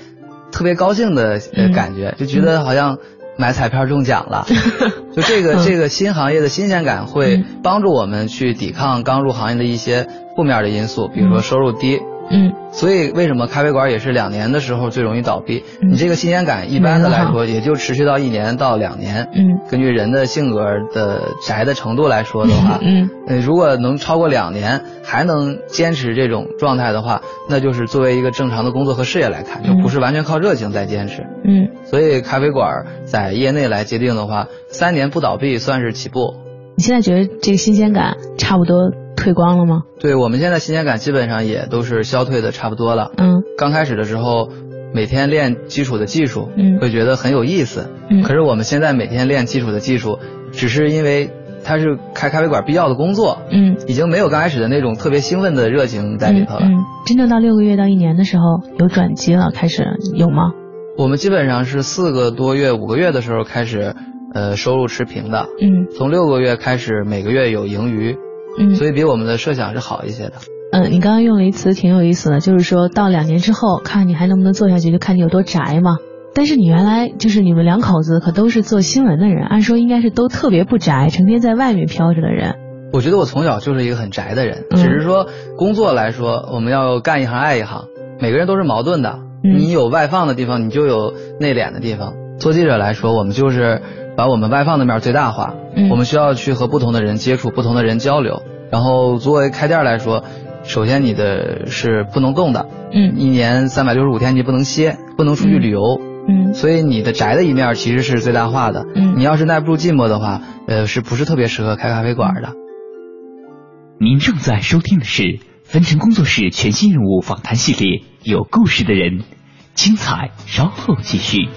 [SPEAKER 6] 特别高兴的呃
[SPEAKER 7] 嗯
[SPEAKER 6] 感觉，就觉得好像买彩票中奖了。就这个
[SPEAKER 7] 嗯。
[SPEAKER 6] 这个新行业的新鲜感会
[SPEAKER 7] 嗯。
[SPEAKER 6] 帮助我们去抵抗刚入行业的一些负面的因素，比如说
[SPEAKER 7] 嗯。
[SPEAKER 6] 收入低。
[SPEAKER 7] 嗯
[SPEAKER 6] 所以为什么咖啡馆也是两年的时候最容易倒闭？
[SPEAKER 7] 嗯
[SPEAKER 6] 你这个新鲜感一般的来说也就持续到一年到两年。
[SPEAKER 7] 嗯
[SPEAKER 6] 根据人的性格的宅的程度来说的话，
[SPEAKER 7] 嗯
[SPEAKER 6] 呃，如果能超过两年还能坚持这种状态的话，那就是作为一个正常的工作和事业来看，就不是完全靠热情在坚持。
[SPEAKER 7] 嗯
[SPEAKER 6] 所以咖啡馆在业内来界定的话，三年不倒闭算是起步。
[SPEAKER 7] 你现在觉得这个新鲜感差不多退光了吗？
[SPEAKER 6] 对我们现在新鲜感基本上也都是消退的差不多了。
[SPEAKER 7] 嗯
[SPEAKER 6] 刚开始的时候，每天练基础的技术，
[SPEAKER 7] 嗯
[SPEAKER 6] 会觉得很有意思。
[SPEAKER 7] 嗯
[SPEAKER 6] 可是我们现在每天练基础的技术，只是因为它是开咖啡馆必要的工作，
[SPEAKER 7] 嗯
[SPEAKER 6] 已经没有刚开始的那种特别兴奋的热情在里头了。
[SPEAKER 7] 嗯嗯，真正到六个月到一年的时候有转机了，开始有吗？
[SPEAKER 6] 我们基本上是四个多月、五个月的时候开始，呃，收入持平的。
[SPEAKER 7] 嗯
[SPEAKER 6] 从六个月开始，每个月有盈余，
[SPEAKER 7] 嗯，
[SPEAKER 6] 所以比我们的设想是好一些的。
[SPEAKER 7] 嗯，你刚刚用了一词挺有意思的，就是说到两年之后，看你还能不能做下去，就看你有多宅嘛。但是你原来就是你们两口子可都是做新闻的人，按说应该是都特别不宅，成天在外面飘着的人。
[SPEAKER 6] 我觉得我从小就是一个很宅的人，
[SPEAKER 7] 嗯
[SPEAKER 6] 只是说工作来说，我们要干一行爱一行，每个人都是矛盾的。
[SPEAKER 7] 嗯
[SPEAKER 6] 你有外放的地方，你就有内敛的地方。做记者来说，我们就是把我们外放的面最大化。
[SPEAKER 7] 嗯
[SPEAKER 6] 我们需要去和不同的人接触，不同的人交流。然后作为开店来说，首先你的是不能动的，
[SPEAKER 7] 嗯
[SPEAKER 6] 一年三百六十五天你不能歇，不能出去旅游。
[SPEAKER 7] 嗯
[SPEAKER 6] 所以你的宅的一面其实是最大化的。
[SPEAKER 7] 嗯
[SPEAKER 6] 你要是耐不住寂寞的话，呃，是不是特别适合开咖啡馆的？
[SPEAKER 3] 您正在收听的是分成工作室全新人物访谈系列《有故事的人》，精彩稍后继续。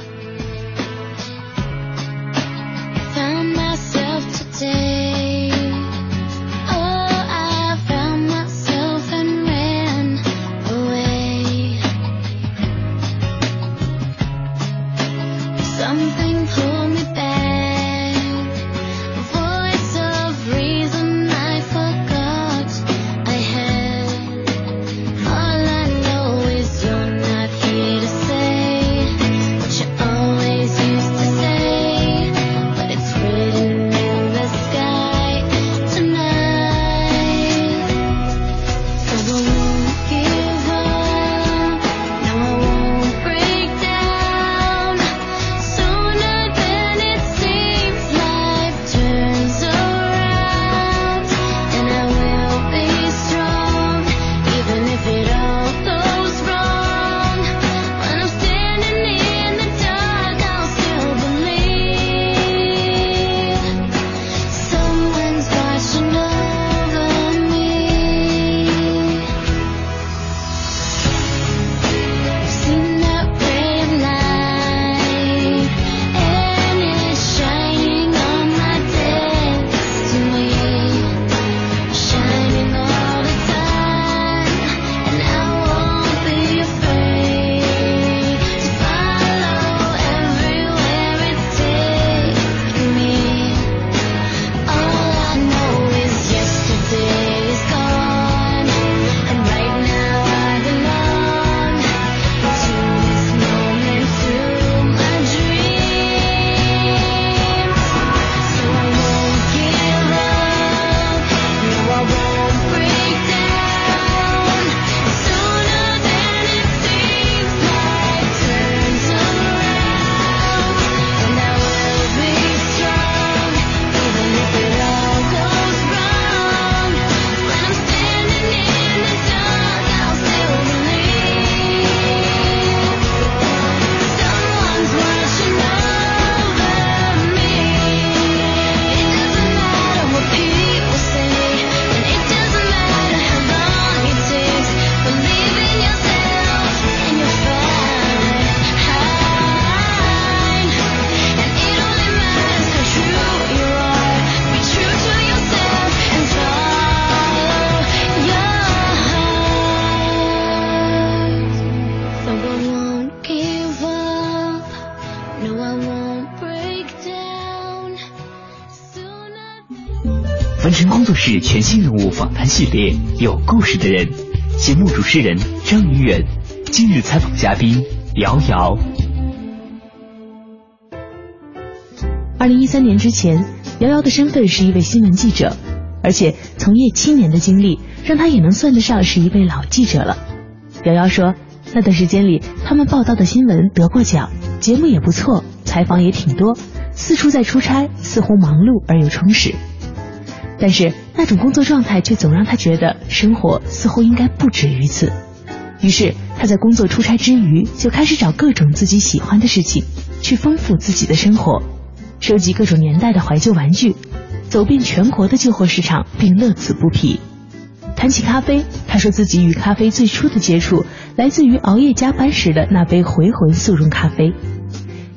[SPEAKER 3] 访谈系列《有故事的人》，节目主持人张云远，今日采访嘉宾瑶瑶。
[SPEAKER 7] 二零一三年之前，瑶瑶的身份是一位新闻记者，而且从业七年的经历，让她也能算得上是一位老记者了。瑶瑶说，那段时间里，他们报道的新闻得过奖，节目也不错，采访也挺多，四处在出差，似乎忙碌而又充实。但是那种工作状态却总让他觉得生活似乎应该不止于此。于是他在工作出差之余，就开始找各种自己喜欢的事情，去丰富自己的生活，收集各种年代的怀旧玩具，走遍全国的旧货市场，并乐此不疲。谈起咖啡，他说自己与咖啡最初的接触来自于熬夜加班时的那杯回魂速溶咖啡。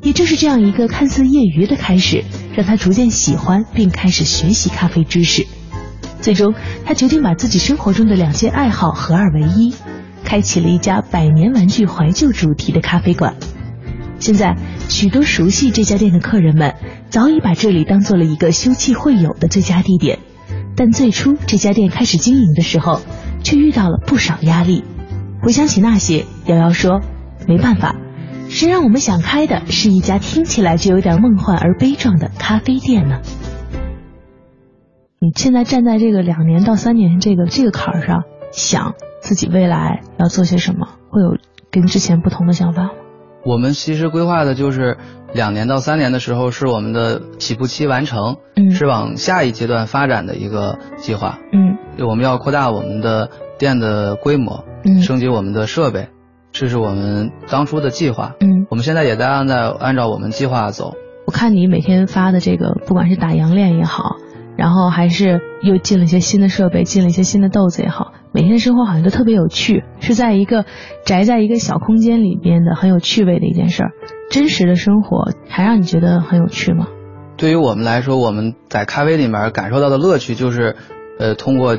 [SPEAKER 7] 也正是这样一个看似业余的开始，让他逐渐喜欢并开始学习咖啡知识。最终，他决定把自己生活中的两件爱好合二为一，开启了一家百年玩具怀旧主题的咖啡馆。现在，许多熟悉这家店的客人们早已把这里当做了一个休憩会友的最佳地点。但最初这家店开始经营的时候，却遇到了不少压力。回想起那些，瑶瑶说：“没办法，谁让我们想开的是一家听起来就有点梦幻而悲壮的咖啡店呢？”你现在站在这个两年到三年这个这个坎儿上，想自己未来要做些什么，会有跟之前不同的想法吗？
[SPEAKER 6] 我们其实规划的就是两年到三年的时候是我们的起步期完成，
[SPEAKER 7] 嗯
[SPEAKER 6] 是往下一阶段发展的一个计划。
[SPEAKER 7] 嗯
[SPEAKER 6] 我们要扩大我们的店的规模，
[SPEAKER 7] 嗯
[SPEAKER 6] 升级我们的设备，这是我们当初的计划。
[SPEAKER 7] 嗯，
[SPEAKER 6] 我们现在也在按照按照我们计划走。
[SPEAKER 7] 我看你每天发的这个，不管是打洋链也好，然后还是又进了一些新的设备，进了一些新的豆子也好，每天的生活好像都特别有趣，是在一个宅在一个小空间里边的很有趣味的一件事儿。真实的生活还让你觉得很有趣吗？
[SPEAKER 6] 对于我们来说，我们在咖啡里面感受到的乐趣就是，呃，通过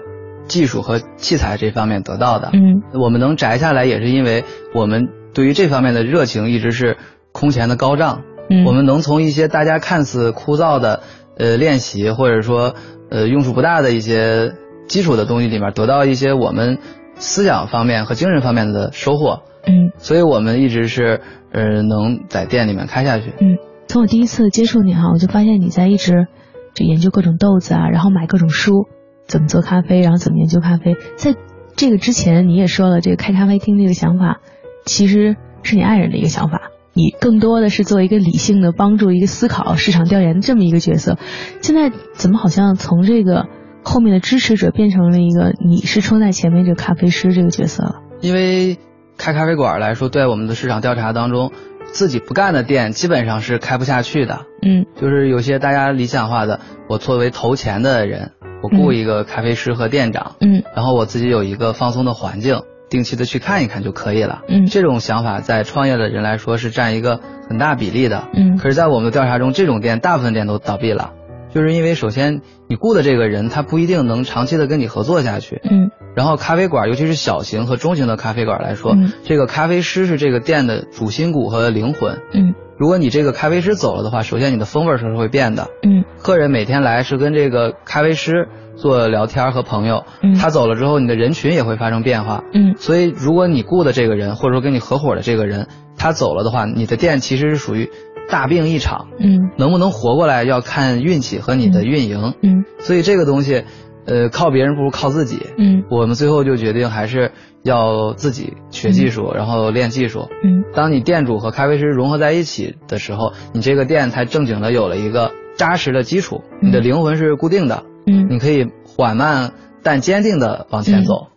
[SPEAKER 6] 技术和器材这方面得到的。
[SPEAKER 7] 嗯
[SPEAKER 6] 我们能摘下来，也是因为我们对于这方面的热情一直是空前的高涨。
[SPEAKER 7] 嗯，
[SPEAKER 6] 我们能从一些大家看似枯燥的呃练习，或者说呃用处不大的一些基础的东西里面，得到一些我们思想方面和精神方面的收获。
[SPEAKER 7] 嗯
[SPEAKER 6] 所以我们一直是呃能在店里面开下去。
[SPEAKER 7] 嗯，从我第一次接触你哈，我就发现你在一直就研究各种豆子啊，然后买各种书，怎么做咖啡，然后怎么研究咖啡。在这个之前，你也说了，这个开咖啡厅这个想法，其实是你爱人的一个想法。你更多的是做一个理性的帮助一个思考市场调研的这么一个角色。现在怎么好像从这个后面的支持者变成了一个你是冲在前面这个咖啡师这个角色了？
[SPEAKER 6] 因为开咖啡馆来说，对我们的市场调查当中，自己不干的店基本上是开不下去的。
[SPEAKER 7] 嗯
[SPEAKER 6] 就是有些大家理想化的，我作为投钱的人，我雇一个咖啡师和店长，
[SPEAKER 7] 嗯
[SPEAKER 6] 然后我自己有一个放松的环境，定期的去看一看就可以了。
[SPEAKER 7] 嗯
[SPEAKER 6] 这种想法在创业的人来说是占一个很大比例的。
[SPEAKER 7] 嗯
[SPEAKER 6] 可是，在我们的调查中，这种店大部分店都倒闭了，就是因为首先你雇的这个人他不一定能长期的跟你合作下去。
[SPEAKER 7] 嗯
[SPEAKER 6] 然后咖啡馆，尤其是小型和中型的咖啡馆来说，
[SPEAKER 7] 嗯
[SPEAKER 6] 这个咖啡师是这个店的主心骨和灵魂。
[SPEAKER 7] 嗯
[SPEAKER 6] 如果你这个咖啡师走了的话，首先你的风味是会变的。
[SPEAKER 7] 嗯
[SPEAKER 6] 客人每天来是跟这个咖啡师做聊天和朋友，
[SPEAKER 7] 嗯
[SPEAKER 6] 他走了之后，你的人群也会发生变化。
[SPEAKER 7] 嗯
[SPEAKER 6] 所以，如果你雇的这个人，或者说跟你合伙的这个人，他走了的话，你的店其实是属于大病一场，
[SPEAKER 7] 嗯
[SPEAKER 6] 能不能活过来要看运气和你的运营。
[SPEAKER 7] 嗯
[SPEAKER 6] 所以这个东西，呃，靠别人不如靠自己。
[SPEAKER 7] 嗯
[SPEAKER 6] 我们最后就决定还是要自己学技术，然后练技术。
[SPEAKER 7] 嗯。
[SPEAKER 6] 当你店主和咖啡师融合在一起的时候，你这个店才正经的有了一个扎实的基础，
[SPEAKER 7] 嗯。
[SPEAKER 6] 你的灵魂是固定的，
[SPEAKER 7] 嗯。
[SPEAKER 6] 你可以缓慢但坚定的往前走。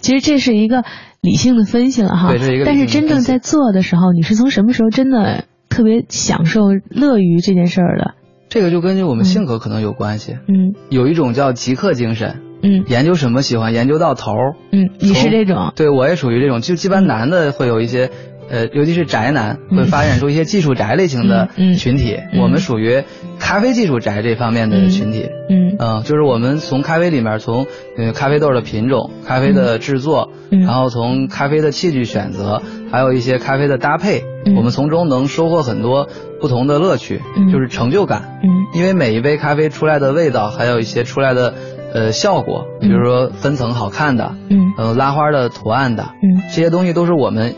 [SPEAKER 7] 其实这是一个理性的分析了哈，
[SPEAKER 6] 对这是一个
[SPEAKER 7] 但是真正在做的时候，你是从什么时候真的特别享受、乐于这件事儿的？
[SPEAKER 6] 这个就根据我们性格可能有关系，
[SPEAKER 7] 嗯。
[SPEAKER 6] 有一种叫极客精神，
[SPEAKER 7] 嗯。
[SPEAKER 6] 研究什么喜欢研究到头儿。
[SPEAKER 7] 嗯，你是这种，
[SPEAKER 6] 对我也属于这种，就一般男的会有一些，呃，尤其是宅男
[SPEAKER 7] 嗯。
[SPEAKER 6] 会发展出一些技术宅类型的群体，
[SPEAKER 7] 嗯。
[SPEAKER 6] 我们属于咖啡技术宅这方面的群体。
[SPEAKER 7] 嗯。
[SPEAKER 6] 嗯，就是我们从咖啡里面，从呃咖啡豆的品种、咖啡的制作，
[SPEAKER 7] 嗯。
[SPEAKER 6] 然后从咖啡的器具选择，还有一些咖啡的搭配，
[SPEAKER 7] 嗯。
[SPEAKER 6] 我们从中能收获很多不同的乐趣，
[SPEAKER 7] 嗯。
[SPEAKER 6] 就是成就感。
[SPEAKER 7] 嗯。
[SPEAKER 6] 因为每一杯咖啡出来的味道，还有一些出来的呃效果，比如说分层好看的，
[SPEAKER 7] 嗯
[SPEAKER 6] 呃拉花的图案的，
[SPEAKER 7] 嗯
[SPEAKER 6] 这些东西都是我们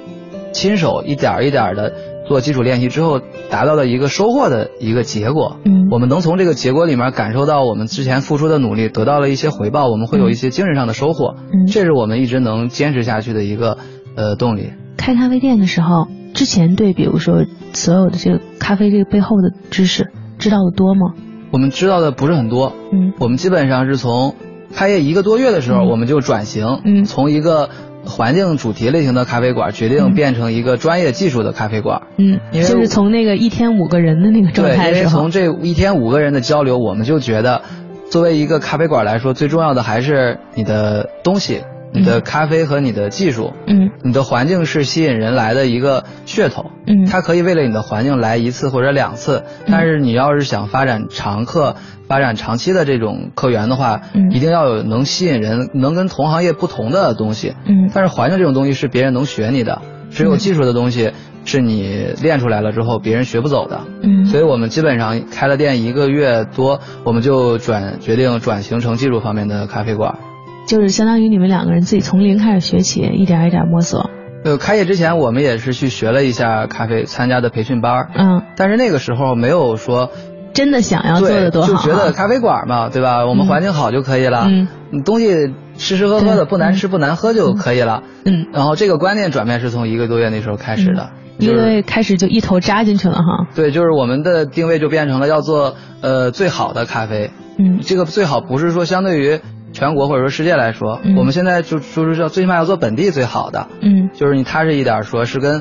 [SPEAKER 6] 亲手一点儿一点的做基础练习之后达到的一个收获的一个结果。
[SPEAKER 7] 嗯
[SPEAKER 6] 我们能从这个结果里面感受到我们之前付出的努力得到了一些回报，我们会有一些精神上的收获。
[SPEAKER 7] 嗯
[SPEAKER 6] 这是我们一直能坚持下去的一个呃动力。
[SPEAKER 7] 开咖啡店的时候，之前对比如说所有的这个咖啡这个背后的知识知道的多吗？
[SPEAKER 6] 我们知道的不是很多，
[SPEAKER 7] 嗯。
[SPEAKER 6] 我们基本上是从开业一个多月的时候，
[SPEAKER 7] 嗯。
[SPEAKER 6] 我们就转型，
[SPEAKER 7] 嗯。
[SPEAKER 6] 从一个环境主题类型的咖啡馆，决定
[SPEAKER 7] 嗯。
[SPEAKER 6] 变成一个专业技术的咖啡馆。
[SPEAKER 7] 嗯，
[SPEAKER 6] 因为
[SPEAKER 7] 就是从那个一天五个人的那个状
[SPEAKER 6] 对，因为从，这一天五个人的交流，我们就觉得，作为一个咖啡馆来说，最重要的还是你的东西、你的咖啡和你的技术。
[SPEAKER 7] 嗯
[SPEAKER 6] 你的环境是吸引人来的一个噱头，
[SPEAKER 7] 嗯
[SPEAKER 6] 它可以为了你的环境来一次或者两次，但是你要是想发展常客、发展长期的这种客源的话，
[SPEAKER 7] 嗯
[SPEAKER 6] 一定要有能吸引人、能跟同行业不同的东西。
[SPEAKER 7] 嗯
[SPEAKER 6] 但是环境这种东西是别人能学你的，只有
[SPEAKER 7] 嗯
[SPEAKER 6] 技术的东西是你练出来了之后别人学不走的。
[SPEAKER 7] 嗯
[SPEAKER 6] 所以我们基本上开了店一个月多，我们就转决定转型成技术方面的咖啡馆。
[SPEAKER 7] 就是相当于你们两个人自己从零开始学起，一点一点摸索。
[SPEAKER 6] 呃，开业之前我们也是去学了一下咖啡，参加的培训班，
[SPEAKER 7] 嗯，
[SPEAKER 6] 但是那个时候没有说
[SPEAKER 7] 真的想要做，的多好啊，
[SPEAKER 6] 就觉得咖啡馆嘛，对吧？我们
[SPEAKER 7] 嗯
[SPEAKER 6] 环境好就可以了，
[SPEAKER 7] 嗯
[SPEAKER 6] 你东西吃吃喝喝的不难吃不难喝就可以了。
[SPEAKER 7] 嗯，
[SPEAKER 6] 然后这个观念转变是从一个多月那时候开始的，
[SPEAKER 7] 一个
[SPEAKER 6] 就是
[SPEAKER 7] 月开始就一头扎进去了哈。
[SPEAKER 6] 对，就是我们的定位就变成了要做呃最好的咖啡。
[SPEAKER 7] 嗯
[SPEAKER 6] 这个最好不是说相对于全国或者说世界来说，
[SPEAKER 7] 嗯
[SPEAKER 6] 我们现在就就是要最起码要做本地最好的，
[SPEAKER 7] 嗯
[SPEAKER 6] 就是你踏实一点说，是跟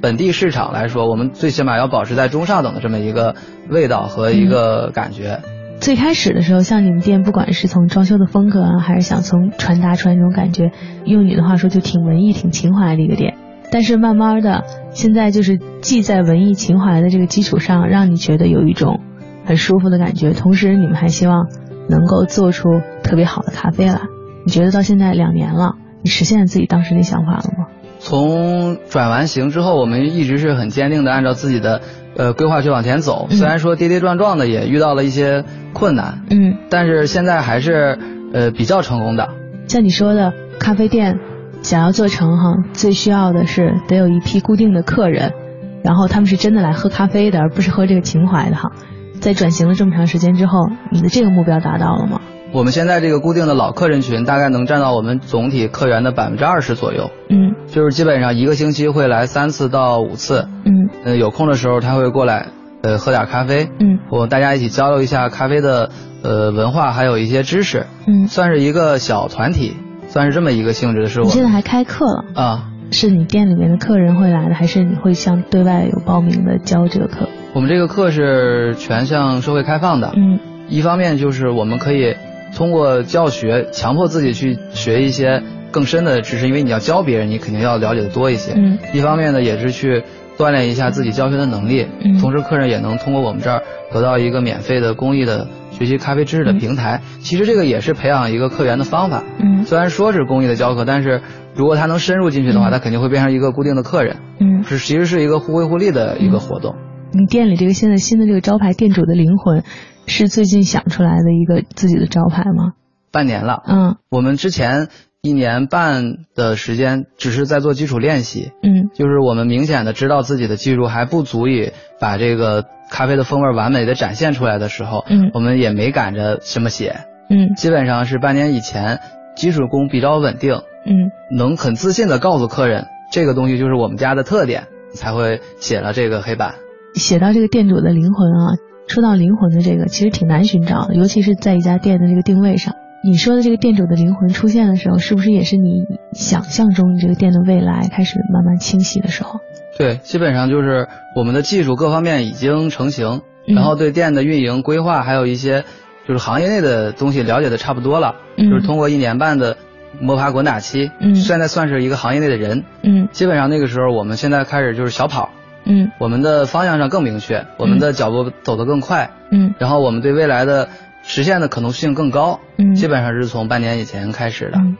[SPEAKER 6] 本地市场来说，我们最起码要保持在中上等的这么一个味道和一个感觉。
[SPEAKER 7] 最开始的时候，像你们店，不管是从装修的风格啊，还是想从传达出来那种感觉，用你的话说就挺文艺、挺情怀的一个店。但是慢慢的，现在就是既在文艺情怀的这个基础上，让你觉得有一种很舒服的感觉，同时你们还希望能够做出特别好的咖啡了。你觉得到现在两年了，你实现了自己当时那想法了吗？
[SPEAKER 6] 从转完型之后，我们一直是很坚定的按照自己的呃规划去往前走，
[SPEAKER 7] 嗯
[SPEAKER 6] 虽然说跌跌撞撞的也遇到了一些困难，
[SPEAKER 7] 嗯，
[SPEAKER 6] 但是现在还是呃比较成功的。
[SPEAKER 7] 像你说的，咖啡店想要做成哈，最需要的是得有一批固定的客人，然后他们是真的来喝咖啡的，而不是喝这个情怀的哈。在转型了这么长时间之后，你的这个目标达到了吗？
[SPEAKER 6] 我们现在这个固定的老客人群大概能占到我们总体客源的百分之二十左右，
[SPEAKER 7] 嗯。
[SPEAKER 6] 就是基本上一个星期会来三次到五次，
[SPEAKER 7] 嗯。
[SPEAKER 6] 呃，有空的时候他会过来，呃，喝点咖啡，
[SPEAKER 7] 嗯。
[SPEAKER 6] 我大家一起交流一下咖啡的呃文化，还有一些知识，
[SPEAKER 7] 嗯。
[SPEAKER 6] 算是一个小团体，算是这么一个性质的事我
[SPEAKER 7] 现在还开课了？
[SPEAKER 6] 啊。
[SPEAKER 7] 是你店里面的客人会来的，还是你会向对外有报名的教这个课？
[SPEAKER 6] 我们这个课是全向社会开放的，
[SPEAKER 7] 嗯。
[SPEAKER 6] 一方面就是我们可以通过教学强迫自己去学一些更深的知识，因为你要教别人，你肯定要了解的多一些。
[SPEAKER 7] 嗯
[SPEAKER 6] 一方面呢，也是去锻炼一下自己教学的能力，
[SPEAKER 7] 嗯
[SPEAKER 6] 同时客人也能通过我们这儿得到一个免费的公益的学习咖啡知识的平台。其实这个也是培养一个客源的方法。
[SPEAKER 7] 嗯
[SPEAKER 6] 虽然说是公益的教课，但是如果他能深入进去的话，
[SPEAKER 7] 嗯
[SPEAKER 6] 他肯定会变成一个固定的客人，
[SPEAKER 7] 嗯。
[SPEAKER 6] 是其实是一个互惠互利的一个活动。
[SPEAKER 7] 你店里这个现在新的这个招牌“店主的灵魂”，是最近想出来的一个自己的招牌吗？
[SPEAKER 6] 半年了，
[SPEAKER 7] 嗯
[SPEAKER 6] 我们之前一年半的时间只是在做基础练习，
[SPEAKER 7] 嗯
[SPEAKER 6] 就是我们明显的知道自己的技术还不足以把这个咖啡的风味完美的展现出来的时候，
[SPEAKER 7] 嗯
[SPEAKER 6] 我们也没赶着什么写，
[SPEAKER 7] 嗯
[SPEAKER 6] 基本上是半年以前，基础功比较稳定，
[SPEAKER 7] 嗯
[SPEAKER 6] 能很自信的告诉客人这个东西就是我们家的特点，才会写了这个黑板。
[SPEAKER 7] 写到这个店主的灵魂啊，说到灵魂的这个，其实挺难寻找的，尤其是在一家店的这个定位上。你说的这个店主的灵魂出现的时候，是不是也是你想象中你这个店的未来开始慢慢清晰的时候？
[SPEAKER 6] 对，基本上就是我们的技术各方面已经成型，
[SPEAKER 7] 嗯
[SPEAKER 6] 然后对店的运营规划还有一些就是行业内的东西了解的差不多了，
[SPEAKER 7] 嗯
[SPEAKER 6] 就是通过一年半的摸爬滚打期，
[SPEAKER 7] 嗯
[SPEAKER 6] 现在算是一个行业内的人，
[SPEAKER 7] 嗯
[SPEAKER 6] 基本上那个时候我们现在开始就是小跑，
[SPEAKER 7] 嗯
[SPEAKER 6] 我们的方向上更明确，我们的脚步走得更快，
[SPEAKER 7] 嗯
[SPEAKER 6] 然后我们对未来的实现的可能性更高，
[SPEAKER 7] 嗯
[SPEAKER 6] 基本上是从半年以前开始的。
[SPEAKER 7] 嗯。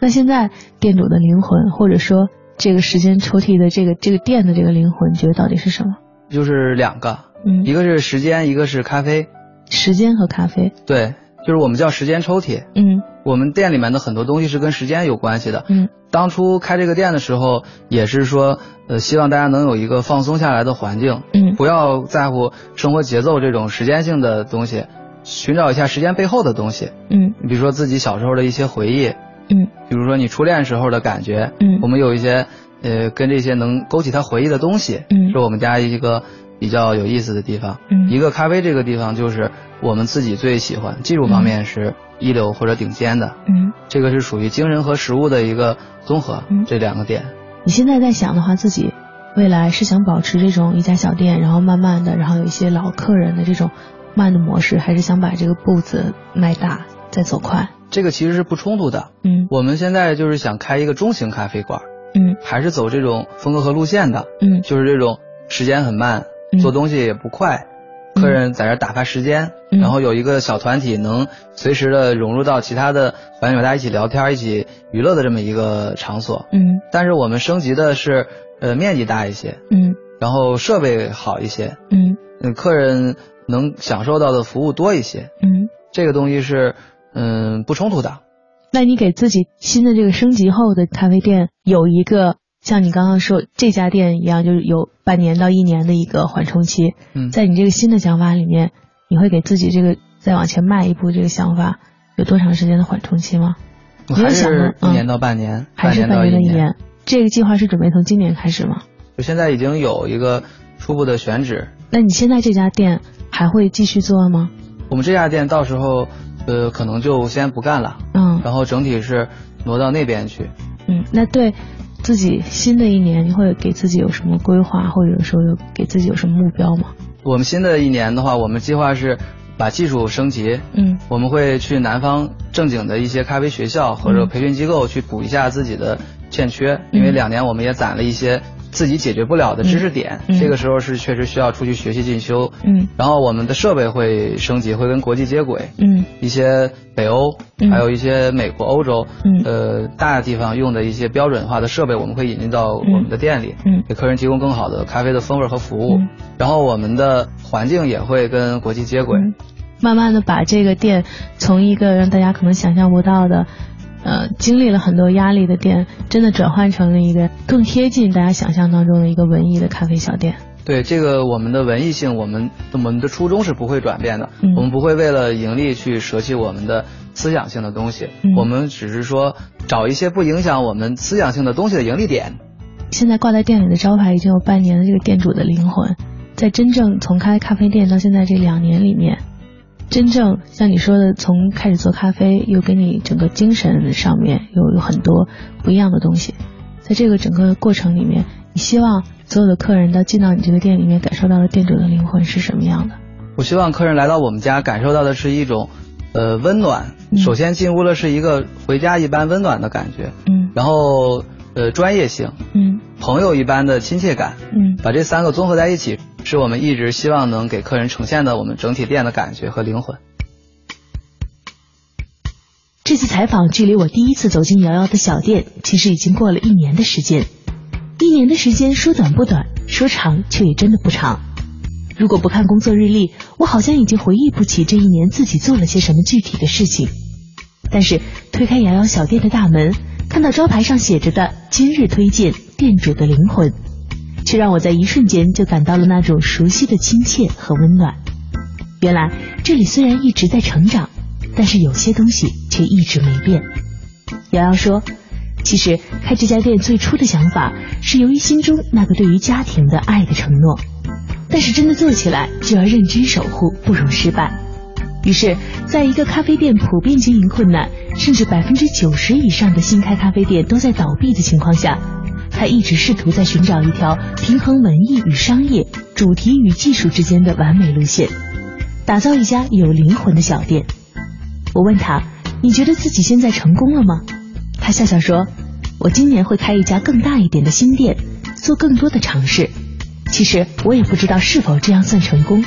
[SPEAKER 7] 那现在店主的灵魂，或者说这个时间抽屉的这个这个店的这个灵魂，你觉得到底是什么？
[SPEAKER 6] 就是两个，
[SPEAKER 7] 嗯
[SPEAKER 6] 一个是时间，一个是咖啡。
[SPEAKER 7] 时间和咖啡。
[SPEAKER 6] 对，就是我们叫时间抽屉。
[SPEAKER 7] 嗯
[SPEAKER 6] 我们店里面的很多东西是跟时间有关系的。
[SPEAKER 7] 嗯。
[SPEAKER 6] 当初开这个店的时候，也是说，呃，希望大家能有一个放松下来的环境，
[SPEAKER 7] 嗯。
[SPEAKER 6] 不要在乎生活节奏这种时间性的东西，寻找一下时间背后的东西。
[SPEAKER 7] 嗯。
[SPEAKER 6] 你比如说自己小时候的一些回忆，
[SPEAKER 7] 嗯。
[SPEAKER 6] 比如说你初恋时候的感觉，
[SPEAKER 7] 嗯。
[SPEAKER 6] 我们有一些呃跟这些能勾起他回忆的东西，
[SPEAKER 7] 嗯。
[SPEAKER 6] 是我们家一个比较有意思的地方。
[SPEAKER 7] 嗯。
[SPEAKER 6] 一个咖啡这个地方就是我们自己最喜欢，技术方面是一流或者顶尖的，
[SPEAKER 7] 嗯。
[SPEAKER 6] 这个是属于精神和实物的一个综合，
[SPEAKER 7] 嗯
[SPEAKER 6] 这两个点。
[SPEAKER 7] 你现在在想的话，自己未来是想保持这种一家小店，然后慢慢的，然后有一些老客人的这种慢的模式，还是想把这个步子迈大，再走快？
[SPEAKER 6] 这个其实是不冲突的。
[SPEAKER 7] 嗯
[SPEAKER 6] 我们现在就是想开一个中型咖啡馆，
[SPEAKER 7] 嗯
[SPEAKER 6] 还是走这种风格和路线的，
[SPEAKER 7] 嗯
[SPEAKER 6] 就是这种时间很慢，
[SPEAKER 7] 嗯
[SPEAKER 6] 做东西也不快，
[SPEAKER 7] 嗯
[SPEAKER 6] 客人在这打发时间，
[SPEAKER 7] 嗯。
[SPEAKER 6] 然后有一个小团体能随时的融入到其他的环境，大家一起聊天、一起娱乐的这么一个场所。
[SPEAKER 7] 嗯。
[SPEAKER 6] 但是我们升级的是，呃，面积大一些，
[SPEAKER 7] 嗯。
[SPEAKER 6] 然后设备好一些，
[SPEAKER 7] 嗯。
[SPEAKER 6] 嗯，客人能享受到的服务多一些，
[SPEAKER 7] 嗯。
[SPEAKER 6] 这个东西是，嗯，不冲突的。
[SPEAKER 7] 那你给自己新的这个升级后的咖啡店有一个像你刚刚说这家店一样，就是有半年到一年的一个缓冲期。
[SPEAKER 6] 嗯，
[SPEAKER 7] 在你这个新的想法里面，你会给自己这个再往前迈一步这个想法有多长时间的缓冲期吗？你有
[SPEAKER 6] 还
[SPEAKER 7] 想
[SPEAKER 6] 一年
[SPEAKER 7] 嗯
[SPEAKER 6] 到半年，
[SPEAKER 7] 还是
[SPEAKER 6] 半
[SPEAKER 7] 年到一年？这个计划是准备从今年开始吗？
[SPEAKER 6] 就现在已经有一个初步的选址，
[SPEAKER 7] 那你现在这家店还会继续做吗？
[SPEAKER 6] 我们这家店到时候，呃，可能就先不干了，
[SPEAKER 7] 嗯
[SPEAKER 6] 然后整体是挪到那边去。
[SPEAKER 7] 嗯，那对自己新的一年，你会给自己有什么规划，或者说有给自己有什么目标吗？
[SPEAKER 6] 我们新的一年的话，我们计划是把技术升级，
[SPEAKER 7] 嗯。
[SPEAKER 6] 我们会去南方正经的一些咖啡学校或者
[SPEAKER 7] 嗯。
[SPEAKER 6] 培训机构去补一下自己的欠缺，因为
[SPEAKER 7] 嗯。
[SPEAKER 6] 两年我们也攒了一些自己解决不了的知识点，这个时候是确实需要出去学习进修。
[SPEAKER 7] 嗯。
[SPEAKER 6] 然后我们的设备会升级，会跟国际接轨。
[SPEAKER 7] 嗯。
[SPEAKER 6] 一些北欧，
[SPEAKER 7] 嗯。
[SPEAKER 6] 还有一些美国、欧洲，
[SPEAKER 7] 嗯。
[SPEAKER 6] 呃，大地方用的一些标准化的设备，我们会引进到我们的店里，
[SPEAKER 7] 嗯。
[SPEAKER 6] 给客人提供更好的咖啡的风味和服务。
[SPEAKER 7] 嗯。
[SPEAKER 6] 然后我们的环境也会跟国际接轨。
[SPEAKER 7] 嗯，慢慢的把这个店从一个让大家可能想象不到的，呃，经历了很多压力的店，真的转换成了一个更贴近大家想象当中的一个文艺的咖啡小店。
[SPEAKER 6] 对这个我们的文艺性，我们我们的初衷是不会转变的。
[SPEAKER 7] 嗯
[SPEAKER 6] 我们不会为了盈利去舍弃我们的思想性的东西。
[SPEAKER 7] 嗯
[SPEAKER 6] 我们只是说找一些不影响我们思想性的东西的盈利点。
[SPEAKER 7] 现在挂在店里的招牌已经有半年的这个店主的灵魂，在真正从开咖啡店到现在这两年里面，真正像你说的，从开始做咖啡，又给你整个精神上面有有很多不一样的东西。在这个整个过程里面，你希望所有的客人到进到你这个店里面，感受到的店主的灵魂是什么样的？
[SPEAKER 6] 我希望客人来到我们家，感受到的是一种，呃，温暖。
[SPEAKER 7] 嗯
[SPEAKER 6] 首先进屋了是一个回家一般温暖的感觉，
[SPEAKER 7] 嗯
[SPEAKER 6] 然后呃专业性，
[SPEAKER 7] 嗯
[SPEAKER 6] 朋友一般的亲切感，
[SPEAKER 7] 嗯
[SPEAKER 6] 把这三个综合在一起，是我们一直希望能给客人呈现的我们整体店的感觉和灵魂。
[SPEAKER 7] 这次采访距离我第一次走进瑶瑶的小店，其实已经过了一年的时间。一年的时间说短不短，说长却也真的不长。如果不看工作日历，我好像已经回忆不起这一年自己做了些什么具体的事情。但是推开瑶瑶小店的大门，看到招牌上写着的“今日推荐店主的灵魂”，却让我在一瞬间就感到了那种熟悉的亲切和温暖。原来这里虽然一直在成长，但是有些东西却一直没变。瑶瑶说：“其实开这家店最初的想法是由于心中那个对于家庭的爱的承诺，但是真的做起来就要认真守护，不容失败。于是，在一个咖啡店普遍经营困难，甚至百分之九十以上的新开咖啡店都在倒闭的情况下，他一直试图在寻找一条平衡文艺与商业、主题与技术之间的完美路线，打造一家有灵魂的小店。我问他：“你觉得自己现在成功了吗？”他笑笑说：“我今年会开一家更大一点的新店，做更多的尝试。其实我也不知道是否这样算成功，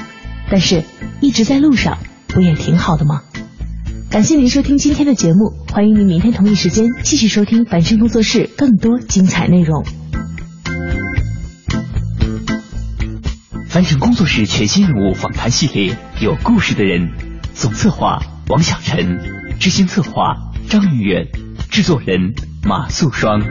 [SPEAKER 7] 但是一直在路上，不也挺好的吗？”
[SPEAKER 2] 感谢您收听今天的节目，欢迎您明天同一时间继续收听凡生工作室更多精彩内容。
[SPEAKER 3] 凡尘工作室全新人物访谈系列，有故事的人，总策划王小晨，执行策划张云远，制作人马素双。